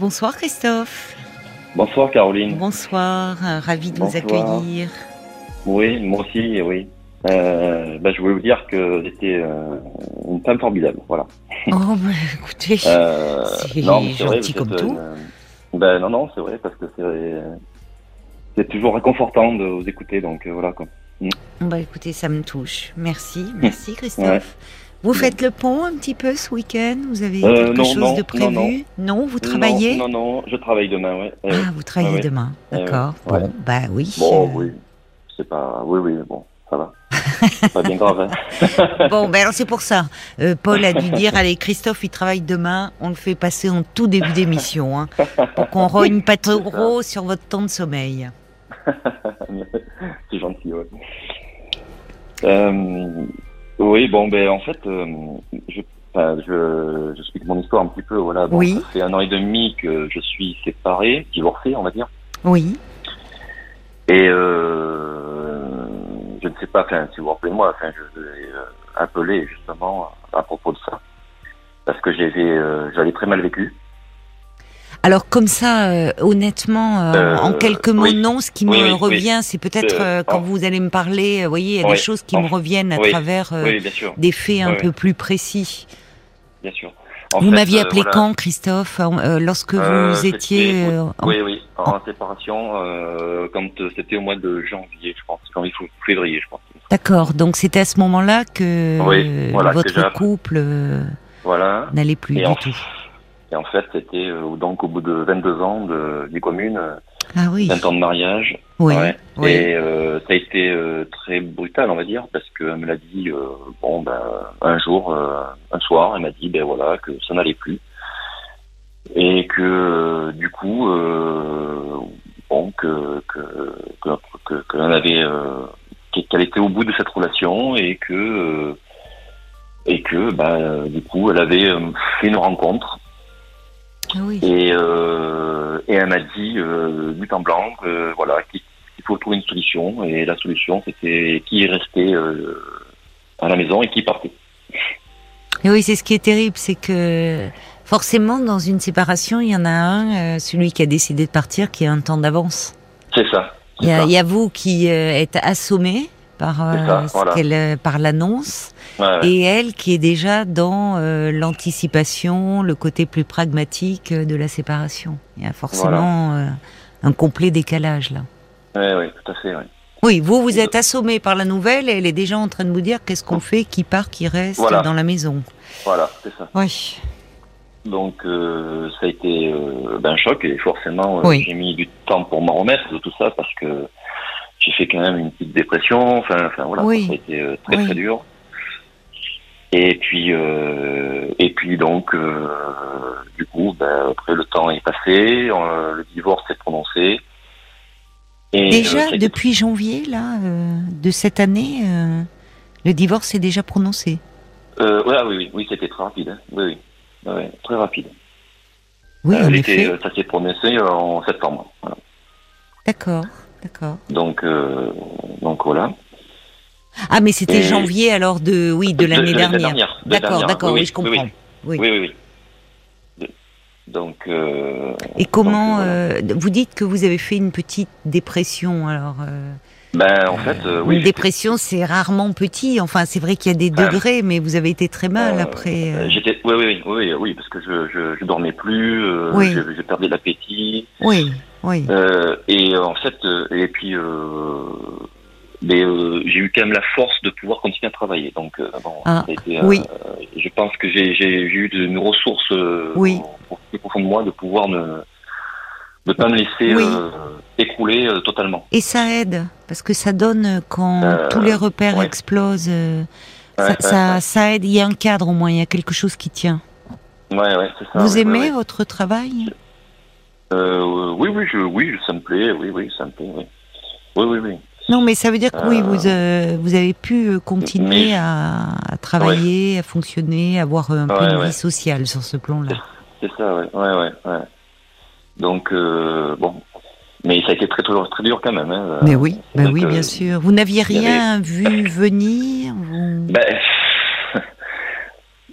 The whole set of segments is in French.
Bonsoir Christophe. Bonsoir Caroline. Bonsoir, euh, ravi de Bonsoir. vous accueillir. Oui, moi aussi, oui. Euh, bah, je voulais vous dire que j'étais euh, une femme formidable, voilà. Oh, bah, écoutez, Euh, C'est vrai, gentil vous comme tout. euh, ben non, non, c'est vrai parce que c'est c'est toujours réconfortant de vous écouter, donc voilà quoi. bah, écoutez, ça me touche. Merci, merci Christophe. Ouais. Vous faites le pont un petit peu ce week-end Vous avez Euh, quelque non, chose non, de prévu non, vous travaillez Non, non, je travaille demain, ouais. Euh, Ah, vous travaillez ouais, ouais. demain, Ouais, d'accord. ouais. Bon, bah oui. bon, euh, oui, c'est pas, oui, oui, bon, ça va. C'est pas bien grave. Hein. Bon, ben alors c'est pour ça. Euh, Paul a dû dire, allez, Christophe, il travaille demain, on le fait passer en tout début d'émission, hein, pour qu'on rogne pas trop sur votre temps de sommeil. c'est gentil, ouais. Euh, oui, bon, ben en fait, euh, je, enfin, je, je explique mon histoire un petit peu. Voilà, bon, Oui. ça fait un an et demi que je suis séparé, divorcé, on va dire. Oui. Et euh, je ne sais pas, enfin, si vous vous rappelez de moi, enfin, je ai euh, appelé justement à propos de ça, parce que j'avais, euh, j'avais très mal vécu. Alors comme ça, euh, honnêtement, euh, Euh, en quelques mots, oui. non. Ce qui Oui, me oui, revient, c'est peut-être quand vous allez me parler, vous voyez, il y a des choses qui en- me reviennent à travers des faits un peu plus précis. bien sûr. En vous m'aviez appelé voilà. quand, Christophe, lorsque vous étiez en- Oui, oui, en séparation, quand c'était au mois de janvier, je pense, janvier février, je pense. D'accord. Donc c'était à ce moment-là que voilà, votre couple Voilà. n'allait plus Et du tout. Et en fait, c'était euh, donc au bout de 22 ans de vie commune, euh, Ah oui. 20 ans de mariage. Oui. ouais. oui. Et euh, ça a été euh, très brutal, on va dire, parce qu'elle me l'a dit, euh, bon, ben, un jour, un soir, elle m'a dit, ben voilà, que ça n'allait plus. Et que, du coup, bon, que, que, que, que, que l'on avait, qu'elle était au bout de cette relation et que, et que, ben, du coup, elle avait fait une rencontre oui. et, euh, et elle m'a dit, euh, but en blanc, voilà, qu'il faut trouver une solution. Et la solution, c'était qui est resté euh, à la maison et qui partait. Et oui, c'est ce qui est terrible, c'est que forcément, dans une séparation, il y en a un, euh, celui qui a décidé de partir, qui a un temps d'avance. C'est ça. Il y, a, ça. il y a vous qui êtes assommé par, euh, ça, voilà. euh, par l'annonce, Ouais, ouais. et elle qui est déjà dans euh, l'anticipation, le côté plus pragmatique de la séparation. Il y a forcément euh, un complet décalage là. Ouais, ouais, tout à fait. Oui, vous, vous êtes assommé par la nouvelle et elle est déjà en train de vous dire qu'est-ce qu'on fait, qui part, qui reste Voilà. dans la maison. Voilà, c'est ça. Oui. Donc euh, ça a été ben, un choc et forcément Oui. j'ai mis du temps pour m'en remettre de tout ça parce que j'ai fait quand même une petite dépression. Enfin, enfin voilà, Oui. ça a été euh, très Oui. très dur. Et puis euh, et puis donc euh, du coup ben, après le temps est passé, le divorce est prononcé. Et, Déjà, depuis janvier, là, de cette année, le divorce est déjà prononcé. euh, ouais, ah oui oui oui c'était très rapide. hein. Oui oui Ouais, très rapide. Oui, en effet. ça s'est prononcé en septembre. Voilà. D'accord, d'accord. Donc euh, donc voilà. Ah, mais c'était Et- janvier alors de, oui, de l'année la dernière. dernière, de D'accord, d'accord, oui, oui, je comprends. oui. Oui. Oui, Donc, euh, Et comment donc, euh, vous dites que vous avez fait une petite dépression alors ben, en fait, oui. Une dépression, c'est rarement petit. Enfin, c'est vrai qu'il y a des Enfin, degrés, mais vous avez été très mal après. J'étais, oui, oui, oui, oui, parce que je, je, je dormais plus, je perdais l'appétit, Oui, oui. euh, et euh, en fait, euh, et puis, mais j'ai eu quand même la force de pouvoir continuer à travailler. Donc, bon, Ah, été, oui. je pense que j'ai, eu une ressource Oui. au, plus profond de moi de pouvoir ne, ne pas me laisser Oui. euh, écrouler euh, totalement. Et ça aide, parce que ça donne quand Euh, tous les repères ouais. explosent. Ouais, ça, ouais, ça, aide. Il y a un cadre au moins, il y a quelque chose qui tient. Ouais, ouais, c'est ça. vous aimez votre travail? Euh, oui, oui, je, oui, ça me plaît, oui, oui, ça me plaît, oui. Oui, oui, oui. Non, mais ça veut dire que oui, Euh, vous, euh, vous avez pu euh, continuer mais- à, à travailler, à fonctionner, avoir euh, un peu Ouais, de ouais. vie sociale sur ce plan-là. C'est ça, ouais, ouais, ouais. Donc, euh, bon. Mais ça a été très, très, très dur quand même. Hein. Mais oui, bah vrai oui, bien sûr. Vous n'aviez rien vu venir vous... Ben,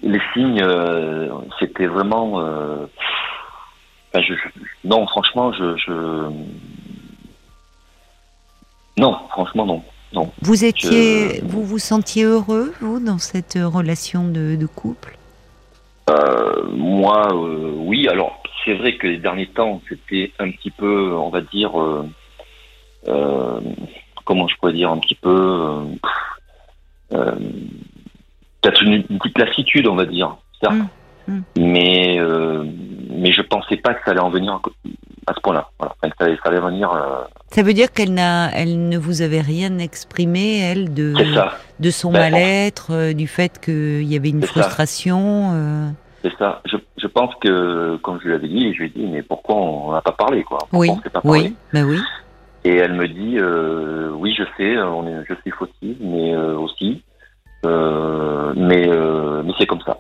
les signes, euh, c'était vraiment. Enfin, je, je- non, franchement, je, je, non, franchement, non, non. Vous étiez, vous vous sentiez heureux, vous, dans cette euh, relation de, de couple? Euh, moi, euh, oui. Alors, c'est vrai que les derniers temps, c'était un petit peu, on va dire, euh, comment je pourrais dire, un petit peu, peut-être une, une petite lassitude, on va dire, certes. Mm, mm. Mais, euh, mais je pensais pas que ça allait en venir à ce point-là. Voilà. Enfin, que ça allait, ça allait venir. euh, Ça veut dire qu'elle n'a, elle ne vous avait rien exprimé, elle, de, de son Ben, mal-être, euh, du fait qu'il y avait une frustration. euh, c'est ça. Je, je pense que, comme je lui avais dit, je lui ai dit, mais pourquoi on n'a pas parlé, quoi? Pourquoi Oui, on pas parlé? Oui, ben oui. Et elle me dit, euh, oui, je sais, on est, je suis fautive, mais euh, aussi, euh, mais, mais c'est comme ça.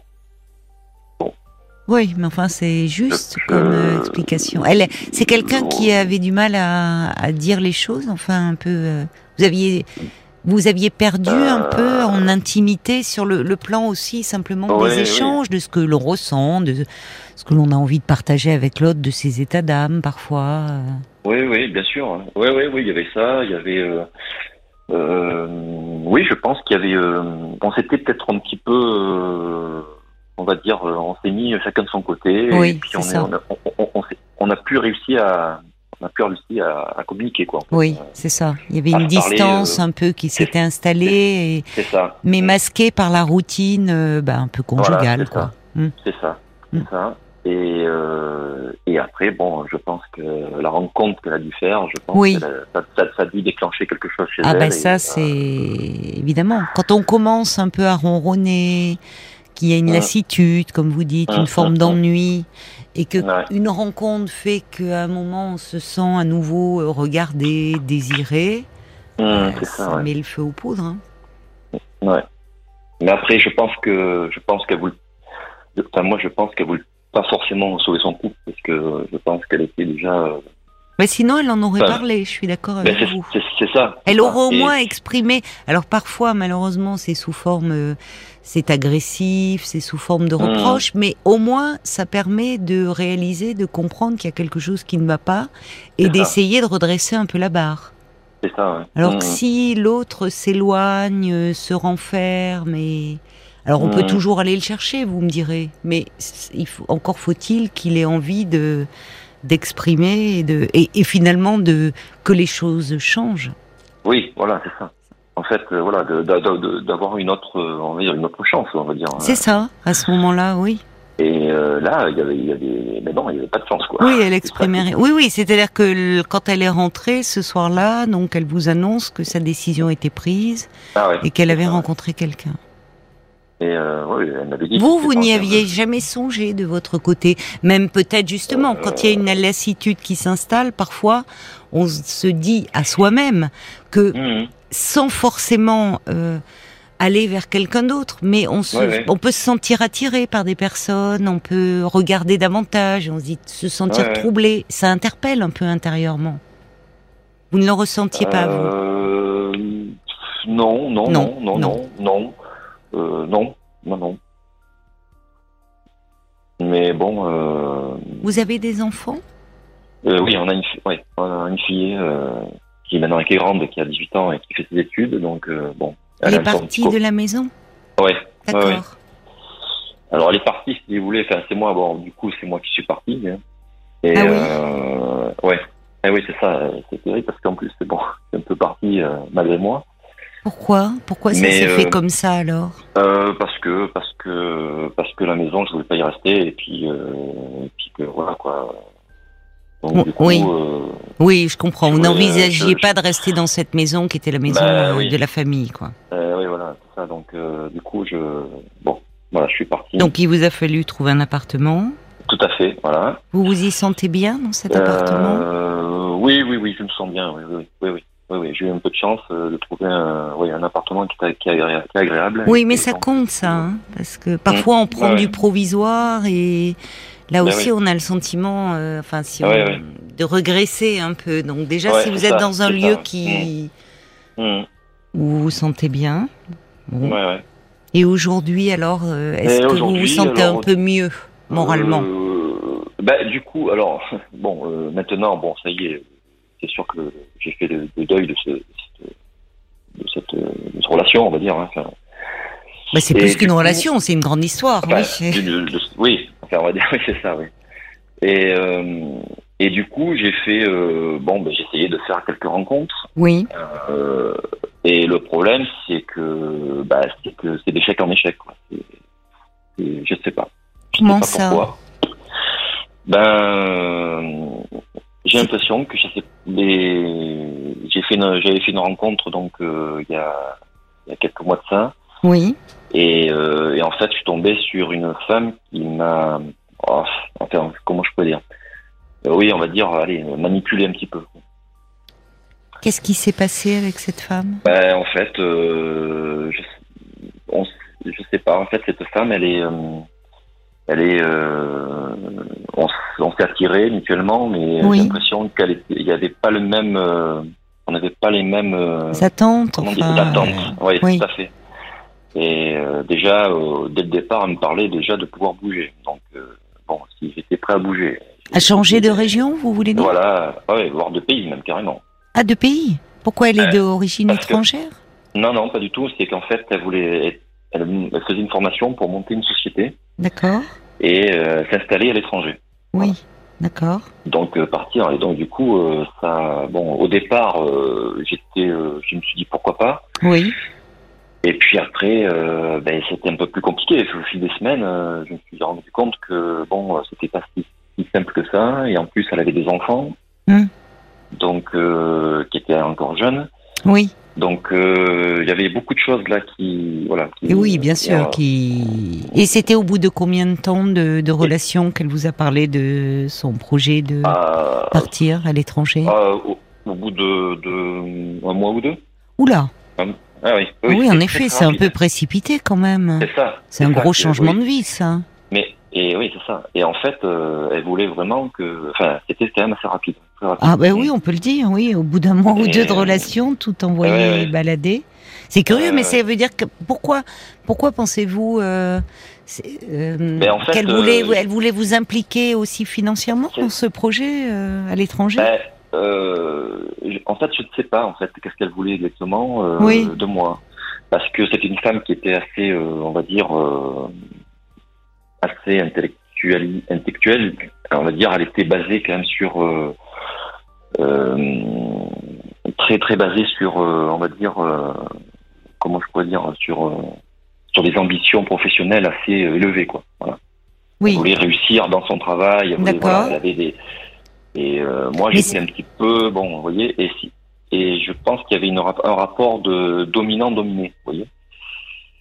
Oui, mais enfin, c'est juste Je- comme euh, explication. Elle, c'est quelqu'un qui avait du mal à, à dire les choses, enfin, un peu. euh, vous aviez. Vous aviez perdu un Euh. peu en intimité sur le, le plan aussi simplement des oui. échanges, de ce que l'on ressent, de ce que l'on a envie de partager avec l'autre, de ses états d'âme parfois. euh. Oui, oui, bien sûr. Oui, oui, oui, il y avait ça, il y avait. Euh, euh, oui, je pense qu'il y avait. Euh, on s'était peut-être un petit peu, euh, on va dire, euh, on s'est mis chacun de son côté, Oui, et puis on, est- on, a, on, on, on s'est- on a plus réussi à, on a plus réussi à, à communiquer, quoi. Oui, Euh, c'est ça. Il y avait une parler, distance euh, un peu qui s'était installée, et, ça. mais masquée par la routine euh, bah, un peu conjugale. c'est quoi. Hmm. C'est ça, Mm. c'est ça. Et, euh, et après, bon, je pense que la rencontre qu'elle a dû faire, je pense Oui. que ça, ça, ça a dû déclencher quelque chose chez Ah elle. ben et, ça euh, c'est évidemment quand on commence un peu à ronronner, qu'il y a une lassitude comme vous dites, une forme d'ennui et que Ouais. une rencontre fait qu'à un moment on se sent à nouveau euh, regardé, désiré, euh, c'est ça, ça ouais. met le feu aux poudres. hein. Ouais. Mais après, je pense que je pense qu'elle voulait. Enfin, moi, je pense qu'elle voulait pas forcément sauver son couple parce que je pense qu'elle était déjà. Mais sinon elle en aurait Enfin, parlé, je suis d'accord ben, avec c'est vous. c'est- ça. Elle c'est aura ça. au Et- moins exprimé. Alors parfois, malheureusement, c'est sous forme, euh, c'est agressif, c'est sous forme de Mmh. reproche, mais au moins, ça permet de réaliser, de comprendre qu'il y a quelque chose qui ne va pas et d'essayer de redresser un peu la barre. C'est ça. Ouais. Alors que si l'autre s'éloigne, euh, se renferme et alors on peut Mmh. toujours aller le chercher, vous me direz, mais c- il faut, encore faut-il qu'il ait envie de d'exprimer et de et, et finalement de que les choses changent. Oui, voilà, c'est ça. En fait, euh, voilà, d'avoir une autre, euh, on va dire une autre chance, on va dire. C'est ça, à ce moment-là, oui. Et euh, là, il y avait, il y avait, mais non, il y avait pas de chance, quoi. Oui, elle exprimait. Oui, oui, c'est-à-dire que le- quand elle est rentrée ce soir-là, donc elle vous annonce que sa décision était prise Ah ouais. et qu'elle avait ouais. rencontré quelqu'un. Et euh, oui, elle m'avait dit. Vous, vous n'y aviez jamais songé de votre côté, même peut-être justement quand il y a une lassitude qui s'installe, parfois on se dit à soi-même que Hum, sans forcément euh, aller vers quelqu'un d'autre, mais on, se, Ouais, ouais. on peut se sentir attiré par des personnes, on peut regarder davantage, on se dit se sentir troublé, ça interpelle un peu intérieurement. Vous ne le ressentiez pas, vous? Euh, Non, non, Non, non, non, non, non, euh, non, non, non. Mais bon, euh, Vous avez des enfants? euh, oui, on a une, fi- ouais, on a une fille qui est maintenant qui est grande, qui a 18 ans et qui fait ses études, donc bon. Elle est partie de la maison? Ouais, D'accord. ouais. Alors elle est partie, si vous voulez. Enfin, c'est moi. Bon, du coup, c'est moi qui suis parti. hein. Et Ah oui. ouais, eh oui, c'est ça. C'est terrible parce qu'en plus, c'est bon, c'est un peu parti malgré moi. Pourquoi? Pourquoi ça s'est euh, fait comme ça alors? Euh, parce que parce que parce que la maison, je voulais pas y rester et puis euh, et puis que voilà quoi. Donc du coup, oui. euh, Oui, je comprends. Vous n'envisagiez je- pas de rester dans cette maison qui était la maison Bah, euh, oui. de la famille, quoi. euh, oui, voilà, ça. Donc euh, du coup, je bon, voilà, je suis parti. Donc il vous a fallu trouver un appartement? tout à fait, voilà. Vous vous y sentez bien dans cet appartement? Euh, oui, oui, oui, je me sens bien. Oui, oui, oui, oui. Oui, oui. J'ai eu un peu de chance euh, de trouver un, oui, un appartement qui est, qui agréable. Oui, mais ça compte ça, hein, parce que parfois on prend Ouais, du provisoire et là Ben aussi on a le sentiment, euh, enfin si on, de regresser un peu. Donc déjà si vous êtes ça, dans un lieu ça. qui Hum, où vous vous sentez bien, bon. et aujourd'hui alors, euh, est-ce que vous vous sentez alors, un peu mieux moralement? Euh, Bah, du coup, alors, bon, euh, maintenant, bon, ça y est, c'est sûr que j'ai fait le, le deuil de, ce, de cette, de cette, de cette relation, on va dire. hein. Enfin, Bah, c'est plus qu'une relation, c'est une grande histoire. enfin, oui. du- de- de- oui, enfin, on va dire, oui, c'est ça, oui. Et, euh, et du coup, j'ai fait, euh, bon, ben, j'ai essayé de faire quelques rencontres. Oui. Euh, et le problème, c'est que, bah, c'est que c'est d'échec en échec, quoi. Je sais pas. Je sais Comment pas ça pourquoi. Ben, j'ai l'impression que les- j'ai fait une, j'avais fait une rencontre donc euh, il y a, il y a quelques mois de ça, Oui. et, euh, et en fait, je suis tombé sur une femme qui m'a, oh, enfin, comment je peux dire, Euh, oui, on va dire, allez, manipulé un petit peu. Qu'est-ce qui s'est passé avec cette femme? Ben, en fait, je, on, je sais pas. En fait, cette femme, elle est, elle est, euh, on, on s'est attirés mutuellement, mais Oui. j'ai l'impression qu'elle était- il y avait pas le même, euh, on n'avait pas les mêmes euh, Attentes, enfin. euh, Oui, oui. tout à fait. Et déjà, dès le départ, elle me parlait déjà de pouvoir bouger. Donc, bon, si j'étais prêt à bouger. À changer de région, vous voulez dire? Voilà, ouais, voire de pays même carrément. Ah, de pays? Pourquoi elle est d'origine que- étrangère? Non, non, pas du tout. C'est qu'en fait, elle voulait, elle, elle faisait une formation pour monter une société D'accord. et euh, s'installer à l'étranger. Oui. D'accord. Donc euh, partir. Et donc du coup, euh, ça, bon, au départ, euh, j'étais, je me suis dit pourquoi pas. Oui. Et puis après, ben, c'était un peu plus compliqué. Au fil des semaines, je me suis rendu compte que bon, c'était pas si, si simple que ça. Et en plus, elle avait des enfants, Hmm. donc qui étaient encore jeunes. Oui. Donc euh, il y avait beaucoup de choses là qui, voilà. qui- oui, bien sûr. Qui... Et c'était au bout de combien de temps de, de relation qu'elle vous a parlé de son projet de Ah, partir à l'étranger Ah, au, au bout de, de un mois ou deux. Oula Ah oui, Oui, en effet, c'est un peu précipité quand même. C'est ça. C'est un ça gros changement oui. de vie, ça. Mais et oui, c'est ça. Et en fait, euh, elle voulait vraiment que, enfin, c'était quand même assez rapide. Très. Ah ben oui, on peut le dire, oui, au bout d'un mois ou deux de relation, tout envoyé Ouais, ouais. balader. C'est curieux, mais ça veut dire que pourquoi, pourquoi pensez-vous euh, euh, Mais en fait, qu'elle voulait, euh, elle voulait vous impliquer aussi financièrement dans ce projet à l'étranger? Ben, en fait, je ne sais pas en fait qu'est-ce qu'elle voulait exactement Oui. de moi, parce que c'est une femme qui était assez, on va dire, assez intellectuelle, intellectuelle. On va dire, elle était basée quand même sur très très basée sur, euh, on va dire, euh, comment je pourrais dire, sur euh, sur des ambitions professionnelles assez euh, élevées, quoi. Voilà. Elle voulait réussir dans son travail. Elle voulait, D'accord. voilà, elle avait des... Et euh, moi, j'étais un petit peu, bon, vous voyez, et, si... et je pense qu'il y avait une, un rapport de dominant-dominé, vous voyez.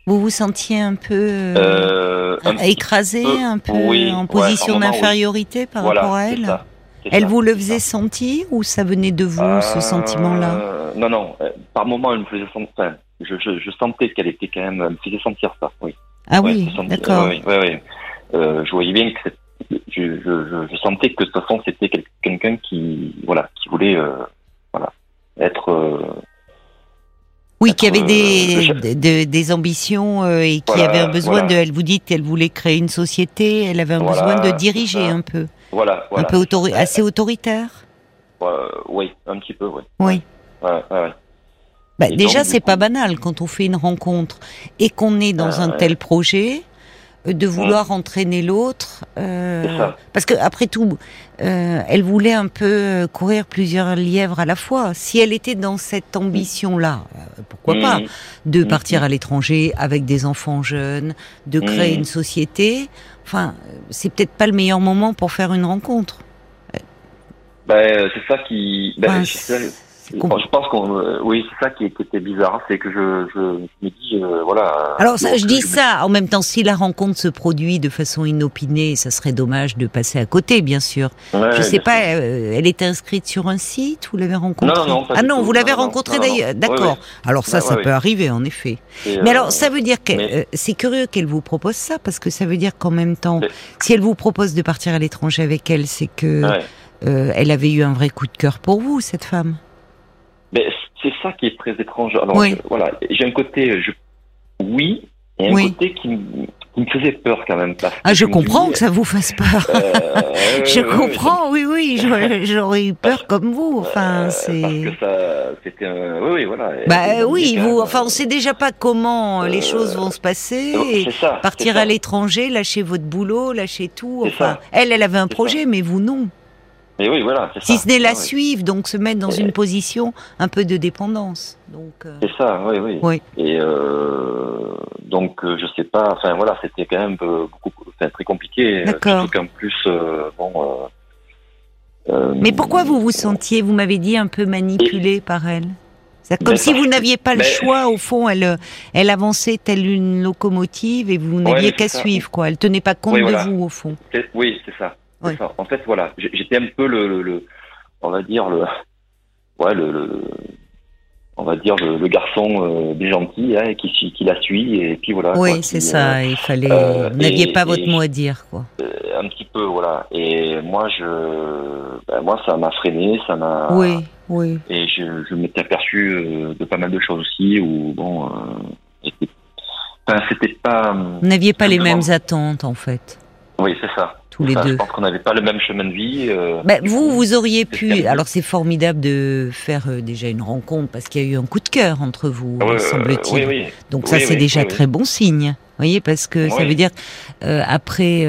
vous vous sentiez un peu euh, Euh, un écrasé, peu, un peu oui, en position oui. d'infériorité par voilà, rapport à elle. ça, Elle ça, vous le faisait ça. sentir ou ça venait de vous, ce Euh, sentiment-là Non, non, euh, par moment, elle me faisait sentir, enfin, je, je, je sentais qu'elle était quand même, elle me faisait sentir ça, oui. Ah Ouais, oui, d'accord. Euh, je voyais bien que je, je, je, je sentais que de toute façon c'était quel- quelqu'un qui voilà qui voulait euh, voilà être euh, Oui, qui avait des, euh, de- de- des ambitions et qui Voilà, avait un besoin voilà. de. Elle vous dit qu'elle voulait créer une société, elle avait un Voilà, besoin de diriger un peu, voilà, voilà un peu autori- assez autoritaire. Euh, oui un petit peu oui Oui. ouais, ouais, ouais. Bah, déjà, c'est pas banal quand on fait une rencontre et qu'on est dans Ah, un tel projet euh, de vouloir entraîner l'autre. euh, parce que après tout, euh, elle voulait un peu courir plusieurs lièvres à la fois. Si elle était dans cette ambition-là, euh, pourquoi pas Mhm. de Mhm. partir à l'étranger avec des enfants jeunes, de créer une société. Enfin, euh, c'est peut-être pas le meilleur moment pour faire une rencontre. Ben, c'est ça qui ben, je, pense qu'on euh, oui c'est ça qui, qui était bizarre c'est que je, je, je me dis euh, voilà Alors ça, je dis ça en même temps. Si la rencontre se produit de façon inopinée, ça serait dommage de passer à côté, bien sûr. Ouais, je sais pas. euh, elle était inscrite sur un site. Vous l'avez rencontrée? Non, non, non, pas ah non, tout. vous l'avez rencontrée d'ailleurs. Oui, D'accord. Alors ça, ça peut arriver en effet. Et, Mais alors, ça veut dire que mais- c'est curieux qu'elle vous propose ça parce que ça veut dire qu'en même temps, Mais- si elle vous propose de partir à l'étranger avec elle, c'est que ouais. elle avait eu un vrai coup de cœur pour vous, cette femme. Mais c'est ça qui est très étrange. Alors Oui. je- voilà, j'ai un côté, je, oui, et un Oui. côté qui, qui me faisait peur quand même. Parce Ah, je comprends que ça vous fasse peur. euh, Je comprends, oui, oui, j'aurais- j'aurais eu peur comme vous. Enfin, Euh, c'est. Parce que ça, c'était un. Oui, oui, voilà. Bah oui, vous, enfin, on sait déjà pas comment les euh, choses vont se passer. euh, et ça, partir à l'étranger, lâcher votre boulot, lâcher tout. Enfin, ça. elle, elle avait un projet, mais vous non. Mais oui, voilà, c'est Si ça. ce n'est la ouais. suivre, donc se mettre dans Et- une position un peu de dépendance. Donc, euh, C'est ça, oui, oui. Oui. Et euh, donc, euh, je sais pas, enfin voilà, c'était quand même beaucoup, enfin, très compliqué. D'accord. Surtout qu'en plus, euh, bon. Mais pourquoi vous vous sentiez, vous m'avez dit, un peu manipulé par elle? Comme Ben, si vous n'aviez pas le ben- choix, au fond, elle, elle avançait telle une locomotive et vous n'aviez qu'à suivre, quoi. Elle tenait pas compte Oui, de vous, au fond. Oui, c'est ça. Oui. En fait, voilà, j'étais un peu le, le, le- on va dire le, ouais, le, le- on va dire le, le garçon euh, gentil hein, qui, qui la suit et puis voilà. oui, c'est ça, il fallait. euh, vous n'aviez pas votre et- mot à dire, quoi. euh, un petit peu, voilà. Et moi, je, ben, moi, ça m'a freiné, ça m'a. Oui, oui. Et je, je m'étais aperçu euh, de pas mal de choses aussi où bon, euh, c'était, enfin, pas. Vous n'aviez pas les mêmes attentes, en fait, Oui, c'est ça. Tous les Enfin, deux. Je pense qu'on n'avait pas le même chemin de vie. euh, Ben, vous, vous auriez pu. Alors, c'est formidable de faire euh, déjà une rencontre parce qu'il y a eu un coup de cœur entre vous, euh, semble-t-il. oui, oui. Donc ça, c'est déjà très bon signe. Vous voyez, parce que ça veut dire, euh, après,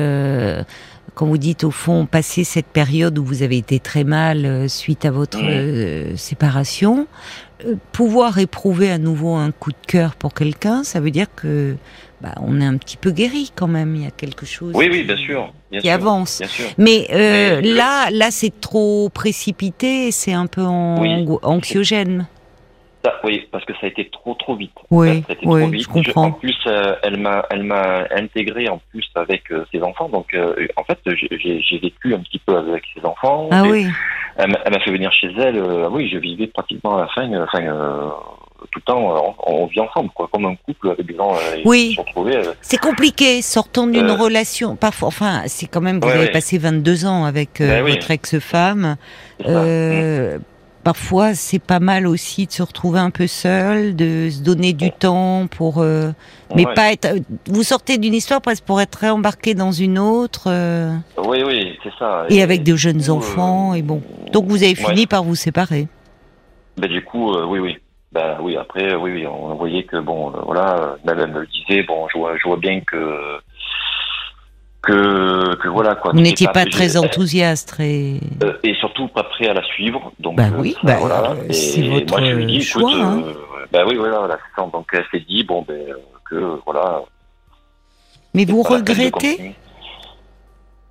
quand vous dites au fond, passer cette période où vous avez été très mal euh, suite à votre euh, séparation, pouvoir éprouver à nouveau un coup de cœur pour quelqu'un, ça veut dire que bah, on est un petit peu guéri quand même. Il y a quelque chose Oui, oui, qui- bien sûr. Bien qui sûr, avance. Bien sûr. Mais, euh, Mais le- là, là, c'est trop précipité, c'est un peu en- Oui. anxiogène. Ça, oui, parce que ça a été trop, trop vite. Oui, Ça a été oui, trop vite. je comprends. en plus, euh, elle m'a, elle m'a intégré en plus avec euh, ses enfants. Donc, euh, en fait, j'ai, vécu un petit peu avec ses enfants. Ah oui, Elle m'a elle m'a fait venir chez elle. oui, je vivais pratiquement à la fin, enfin, tout le temps, on, on vit ensemble, quoi, comme un couple avec des gens Oui. c'est compliqué, sortant d'une relation. Parfois, enfin, c'est quand même, vous Ouais, avez ouais. passé 22 ans avec Ben oui. votre ex-femme. Euh, Parfois, c'est pas mal aussi de se retrouver un peu seul, de se donner du temps pour, euh, mais Ouais. pas être. Vous sortez d'une histoire presque pour être réembarqué dans une autre, euh, Oui, oui, c'est ça. et avec de jeunes coup, enfants, euh, et bon. Donc vous avez ouais. fini par vous séparer. Ben, du coup, euh, oui, oui. Ben, oui, après, euh, oui, oui, on voyait que, bon, euh, voilà, euh, elle me le disait, bon, je vois, je vois bien que, que, que voilà, quoi. Vous n'étiez pas très enthousiaste, très. euh, et surtout pas prêt à la suivre. Donc, Bah oui, bah, voilà. Et c'est votre moi, je lui ai dit, choix, écoute, hein. oui, voilà, voilà, c'est ça. Donc, elle s'est dit, bon, ben, euh, que, voilà. Mais vous regrettez.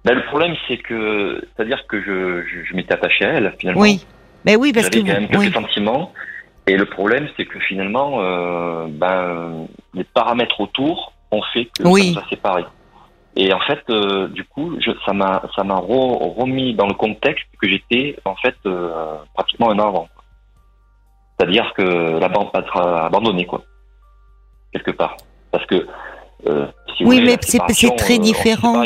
Ben, le problème, c'est que, c'est-à-dire que je, je, je m'étais attaché à elle, finalement. Oui. Ben oui, parce que J'avais quand même quelques oui. sentiments. Et le problème, c'est que finalement, euh, ben, les paramètres autour ont fait que Oui. ça nous a séparés. Et en fait, euh, du coup, je, ça m'a, ça m'a re- remis dans le contexte que j'étais en fait euh, pratiquement un an avant. C'est-à-dire que la bande être abandonnée, quoi, quelque part. Parce que euh, si vous Oui, voulez, mais c'est- très différent.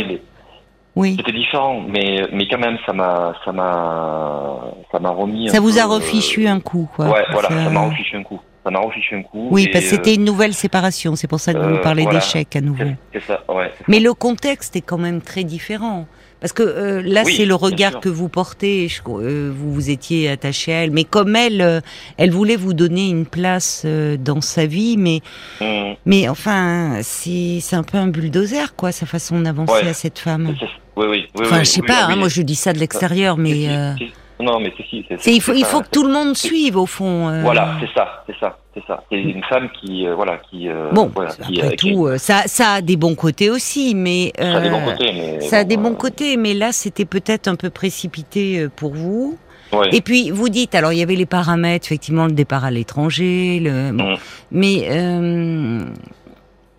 Oui. C'était différent, mais mais quand même, ça m'a, ça m'a, ça m'a remis. Ça vous a refichu un coup, quoi. Ouais, voilà, Ça- ça m'a refiché un coup. Ça m'a refiché un coup. Oui, parce que euh, c'était une nouvelle séparation. C'est pour ça que vous euh, parlez voilà. d'échec à nouveau. c'est- C'est ça, ouais. c'est Mais le contexte est quand même très différent. Parce que euh, là, Oui, c'est le regard que vous portez. je- euh, vous vous étiez attaché à elle, mais comme elle, euh, elle voulait vous donner une place euh, dans sa vie, mais. Hum, mais enfin, c'est c'est un peu un bulldozer, quoi, sa façon d'avancer Ouais. à cette femme. oui, oui, oui. Enfin, je sais pas. ah hein, moi, je dis ça de l'extérieur, Si, mais euh. Non, mais c'est si. c'est- il faut il faut que tout le monde suive au fond. euh. Voilà, c'est ça, c'est ça, c'est ça. C'est une femme qui, euh, voilà, qui. euh, Bon, voilà, qui, après euh, qui- tout, ça, ça a des bons côtés aussi, mais ça a des bons côtés, mais. ça a des bons côtés, mais là, c'était peut-être un peu précipité pour vous. ouais. Et puis, vous dites, alors il y avait les paramètres, effectivement, le départ à l'étranger, le, bon. Mm. mais, euh,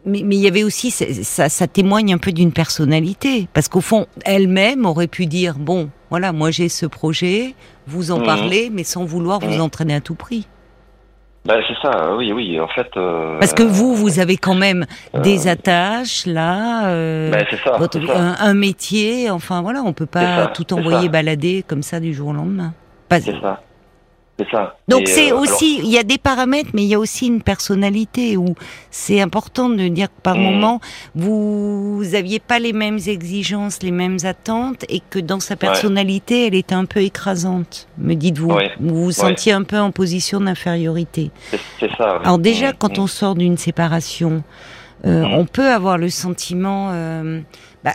mais mais il y avait aussi, ça, ça témoigne un peu d'une personnalité, parce qu'au fond, elle-même aurait pu dire, bon, voilà, moi j'ai ce projet, vous en Mhm. parlez, mais sans vouloir vous Mhm. entraîner à tout prix. Ben, c'est ça, oui, oui. En fait. euh, Parce que vous, vous avez quand même euh, des attaches là. euh, Ben, ça. votre- ça. un, un métier, enfin voilà, on peut pas ça, tout envoyer balader comme ça du jour au lendemain. Pas, C'est ça. C'est ça. Donc c'est euh, aussi, il y a des paramètres, mais il y a aussi une personnalité où c'est important de dire que par Mm. moment vous aviez pas les mêmes exigences, les mêmes attentes, et que dans sa personnalité, elle était un peu écrasante. Me dites-vous, Ouais. vous vous sentiez un peu en position d'infériorité. c'est- ça. Alors déjà, Mm, quand mm. on sort d'une séparation, euh, Mhm. on peut avoir le sentiment euh, bah,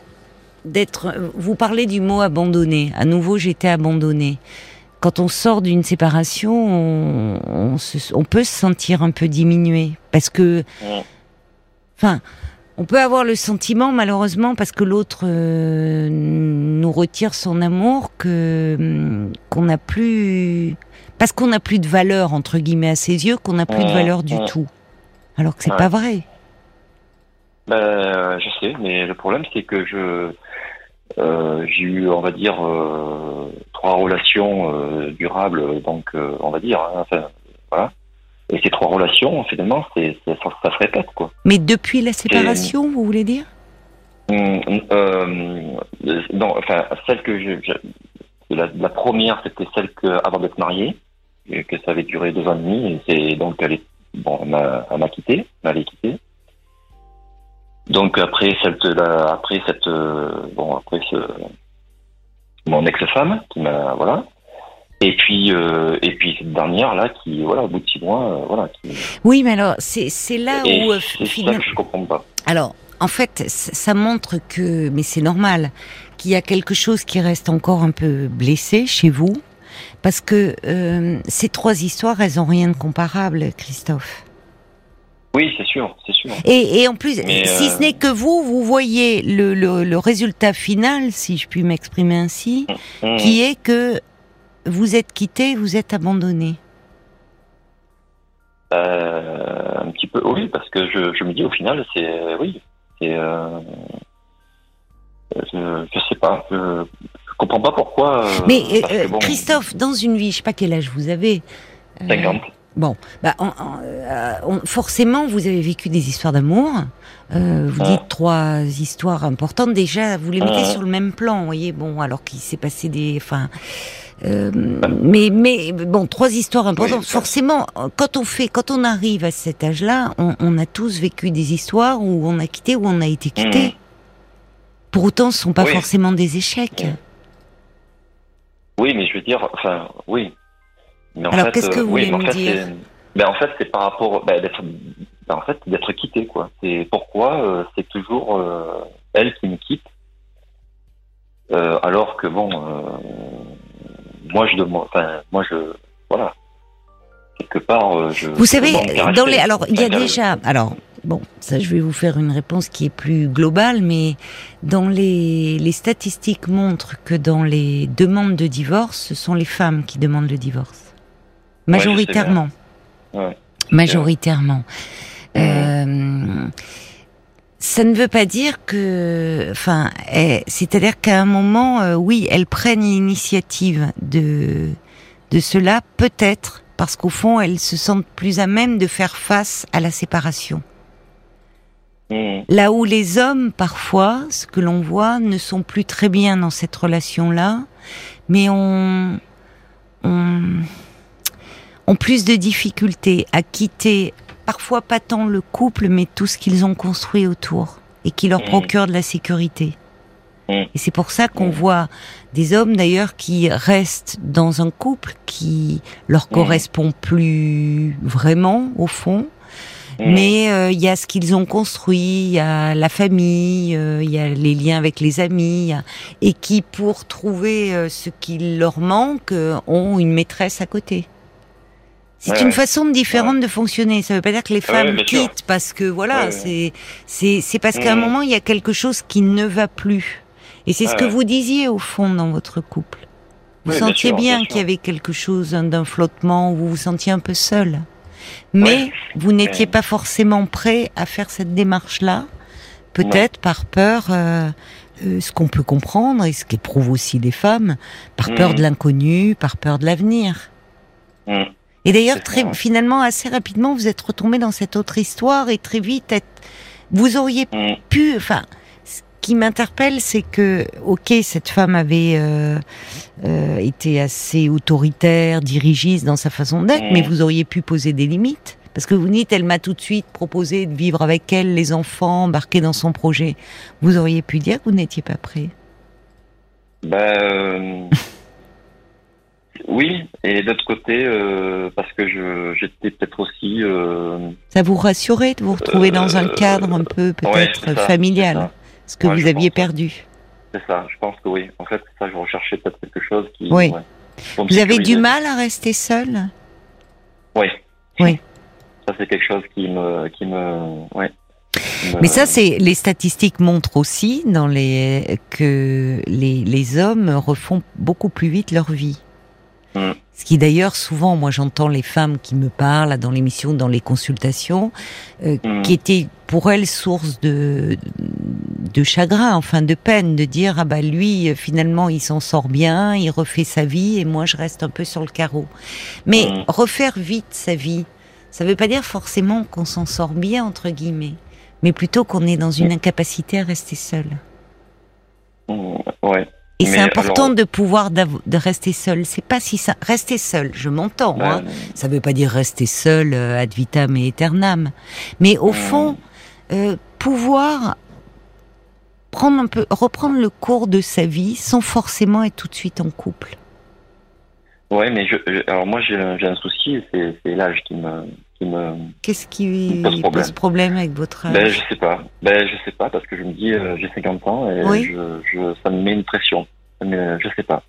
d'être. Vous parlez du mot abandonné. À nouveau, j'étais abandonné. Quand on sort d'une séparation, on, on se- on peut se sentir un peu diminué parce que, enfin. On peut avoir le sentiment, malheureusement, parce que l'autre euh, nous retire son amour, que hum, qu'on n'a plus, parce qu'on n'a plus de valeur entre guillemets à ses yeux, qu'on n'a plus de Mm, valeur du mm. tout. Alors que c'est Ouais. pas vrai. Ben, euh, je sais, mais le problème c'est que je euh, j'ai eu, on va dire, euh, trois relations euh, durables, donc on va dire, hein, enfin, voilà. Et ces trois relations, finalement, c'est ça, ça se répète, quoi. Mais depuis la séparation, vous voulez dire? Hum, euh, non, enfin, celle que je, je- la, la première, c'était celle que avant d'être mariée, et que ça avait duré deux ans et demi, et c'est donc elle est, bon, elle m'a, quitté, elle m'avait quitté. Donc après cette, la, après cette, euh, bon après ce, mon ex-femme qui m'a, voilà. Et puis, euh, et puis cette dernière là qui, voilà, au bout de six mois, euh, voilà. Qui, Oui, mais alors c'est c'est là et où euh, c'est ça finalement. que je comprends pas. Alors, en fait, ça montre que, mais c'est normal, qu'il y a quelque chose qui reste encore un peu blessé chez vous, parce que euh, ces trois histoires, elles ont rien de comparable, Christophe. Oui, c'est sûr, c'est sûr. Et, et en plus, Mais, si euh, ce n'est que vous, vous voyez le, le, le résultat final, si je puis m'exprimer ainsi, Hum. qui est que vous êtes quitté, vous êtes abandonné. Euh, un petit peu, oui, parce que je, je me dis au final, c'est euh, oui, c'est, je, je sais pas, je, je comprends pas pourquoi. Mais bon, Christophe, dans une vie, je sais pas quel âge vous avez. euh, 50. Bon, bah, euh, on- forcément, vous avez vécu des histoires d'amour. Euh, vous Ah. dites trois histoires importantes. Déjà, vous les mettez Ah. sur le même plan, vous voyez. Bon, alors qu'il s'est passé des, enfin, euh, mais mais bon, trois histoires importantes. Oui, forcément, quand on fait, quand on arrive à cet âge-là, on, on a tous vécu des histoires où on a quitté, où on a été quitté. Mhm. Pour autant, ce sont pas Oui. forcément des échecs. Oui, mais je veux dire, enfin, oui. Mais en Alors, qu'est-ce que euh, vous oui, voulez en me fait, dire ben, en fait, c'est par rapport, ben, d'être, ben, en fait, d'être quitté, quoi. C'est pourquoi euh, c'est toujours euh, elle qui me quitte, Euh, alors que bon, moi je demande, enfin, moi je, voilà, quelque part, je. Vous savez, dans les, alors il y a déjà, alors bon, ça je vais vous faire une réponse qui est plus globale, mais dans les, les statistiques montrent que dans les demandes de divorce, ce sont les femmes qui demandent le divorce, majoritairement, Ouais. majoritairement. Euh, ça ne veut pas dire que, enfin, eh, c'est-à-dire qu'à un moment, euh, oui, elles prennent l'initiative de de cela, peut-être parce qu'au fond, elles se sentent plus à même de faire face à la séparation. Mhm. Là où les hommes, parfois, ce que l'on voit, ne sont plus très bien dans cette relation-là, mais ont, ont, ont plus de difficultés à quitter, parfois pas tant le couple, mais tout ce qu'ils ont construit autour et qui leur Mhm. procure de la sécurité. Mhm. Et c'est pour ça qu'on Mhm. voit des hommes d'ailleurs qui restent dans un couple qui leur correspond plus vraiment au fond, mais euh, il y a ce qu'ils ont construit, il y a la famille, euh, il y a les liens avec les amis, a- et qui, pour trouver euh, ce qui leur manque, euh, ont une maîtresse à côté. C'est Ouais, une façon différente de fonctionner. Ça ne veut pas dire que les Ouais, femmes quittent parce que voilà, c'est c'est c'est parce qu'à un Mhm. moment il y a quelque chose qui ne va plus. Et c'est ce Ouais, que vous disiez au fond dans votre couple. Vous sentiez bien, bien qu'il y avait quelque chose d'un flottement où vous vous sentiez un peu seul. Mais vous n'étiez pas forcément prêt à faire cette démarche-là, peut-être par peur, euh, euh, ce qu'on peut comprendre et ce qu'éprouvent aussi les femmes, par peur Mhm. de l'inconnu, par peur de l'avenir. Mhm. Et d'ailleurs, C'est très ça. finalement, assez rapidement, vous êtes retombé dans cette autre histoire et très vite, vous auriez Mhm. pu, enfin, qui m'interpelle, c'est que, ok, cette femme avait euh, euh, été assez autoritaire, dirigiste dans sa façon d'être, Mm. mais vous auriez pu poser des limites. Parce que vous dites, elle m'a tout de suite proposé de vivre avec elle, les enfants, embarquer dans son projet. Vous auriez pu dire que vous n'étiez pas prêt? Ben, euh, oui, et d'autre côté, euh, parce que je j'étais peut-être aussi. Euh, Ça vous rassurait de vous retrouver dans un Euh, cadre un peu peut-être ça, familial, ce que Ouais, vous aviez perdu. C'est ça, je pense que oui. En fait, ça, je recherchais peut-être quelque chose qui. Oui. ouais, Vous avez du mal à rester seul Oui. Oui. Ça, c'est quelque chose qui me. Qui me ouais. Mais ça, c'est les statistiques montrent aussi dans les que les, les hommes refont beaucoup plus vite leur vie. Mm. Ce qui d'ailleurs souvent, moi j'entends les femmes qui me parlent dans l'émission, dans les consultations, euh, Mm. qui étaient pour elles source de de chagrin, enfin de peine, de dire ah bah lui euh, finalement il s'en sort bien, il refait sa vie et moi je reste un peu sur le carreau. Mais Mm. refaire vite sa vie, ça veut pas dire forcément qu'on s'en sort bien entre guillemets, mais plutôt qu'on est dans une incapacité à rester seul. Ouais. Et c'est important alors- de pouvoir de rester seul. C'est pas si ça rester seul. Je m'entends. Ben, hein. Ça veut pas dire rester seul euh, ad vitam et aeternam, mais au fond euh, pouvoir prendre un peu, reprendre le cours de sa vie sans forcément être tout de suite en couple. Ouais, mais je, je- alors moi j'ai un, souci, c'est c'est l'âge qui me, qui me, Qu'est-ce qui Me pose problème. pose problème avec votre âge ben je sais pas, ben je sais pas parce que je me dis euh, j'ai 50 ans et Oui. je, je, ça me met une pression, mais je sais pas.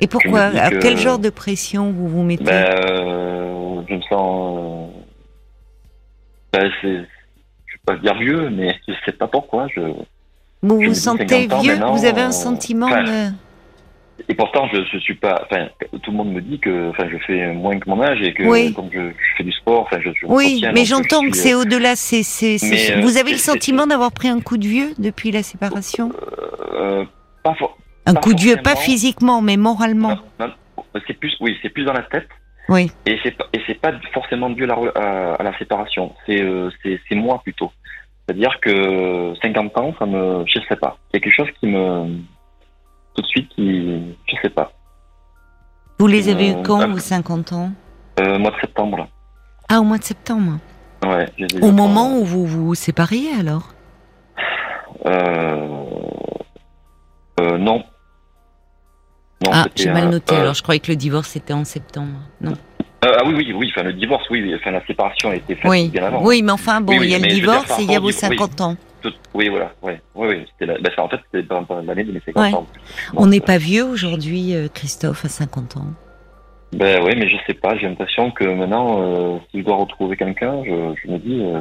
Et pourquoi À quel genre de pression vous vous mettez Ben euh, je me sens, euh, ben je vais pas dire vieux, mais je sais pas pourquoi. Je, Vous je vous sentez 50 ans, vieux? maintenant, Vous avez un sentiment de... et pourtant je, je suis pas, enfin tout le monde me dit que, enfin je fais moins que mon âge et que Oui. comme je, je fais du sport, enfin je, je Oui, mais j'entends je que c'est au-delà. C'est, c'est, euh, Vous avez le sentiment d'avoir pris un coup de vieux depuis la séparation? Euh, pas for- Un pas coup de vieux, pas physiquement, mais moralement. C'est plus, oui, c'est plus dans la tête. Oui. Et c'est pas, et c'est pas forcément dû à la, re- à, à la séparation. C'est, euh, c'est, c'est moi plutôt. C'est-à-dire que 50 ans, ça me, je sais pas. Il y a quelque chose qui me, tout de suite, qui, je sais pas. Vous les avez eu quand, vos 50 ans Euh, mois de septembre. Ah, au mois de septembre. Ouais. je les ai Au moment où vous vous sépariez, alors? Euh, euh, non. Non, Ah, j'ai mal noté. euh, Alors, je croyais que le divorce était en septembre. Non. euh, ah oui, oui, oui. Enfin, le divorce, oui. Enfin, la séparation a été faite Oui. bien avant. Oui, mais enfin, bon, Oui, oui, il y a le dire, divorce et il y a vos au divorce, 50 ans. Tout- oui, voilà. Ouais. Oui, oui. C'était la- ben, ça, en fait, c'était dans, dans l'année de mes 50 Ouais. ans. On n'est pas vieux aujourd'hui, euh, Christophe, à 50 ans. Ben oui, mais je sais pas. J'ai l'impression que maintenant, euh, si je dois retrouver quelqu'un, je, je me dis, euh,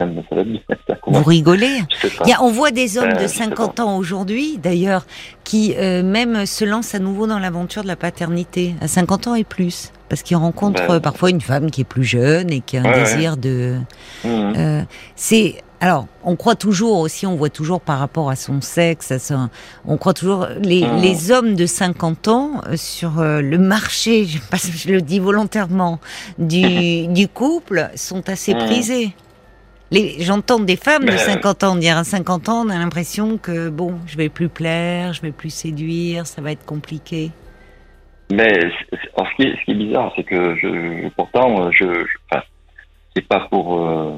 ça, va bien. Ça Vous rigolez. Il y a- on voit des hommes Euh, de je sais 50 ans aujourd'hui, d'ailleurs, qui euh, même se lancent à nouveau dans l'aventure de la paternité, à 50 ans et plus, parce qu'ils rencontrent Ben. euh, parfois une femme qui est plus jeune et qui a un Ouais, ouais. désir de... Euh, c'est alors, on croit toujours aussi, on voit toujours par rapport à son sexe, à son, on croit toujours les, les hommes de 50 ans euh, sur euh, le marché, je, pas- je le dis volontairement, du, du couple sont assez Mhm. prisés. J'entends des femmes de Ben, 50 ans dire à 50 ans, on a l'impression que bon, je vais plus plaire, je vais plus séduire, ça va être compliqué. Mais ce, qui est, ce qui est bizarre, c'est que je, pourtant, euh, je, je enfin, c'est pas pour, euh,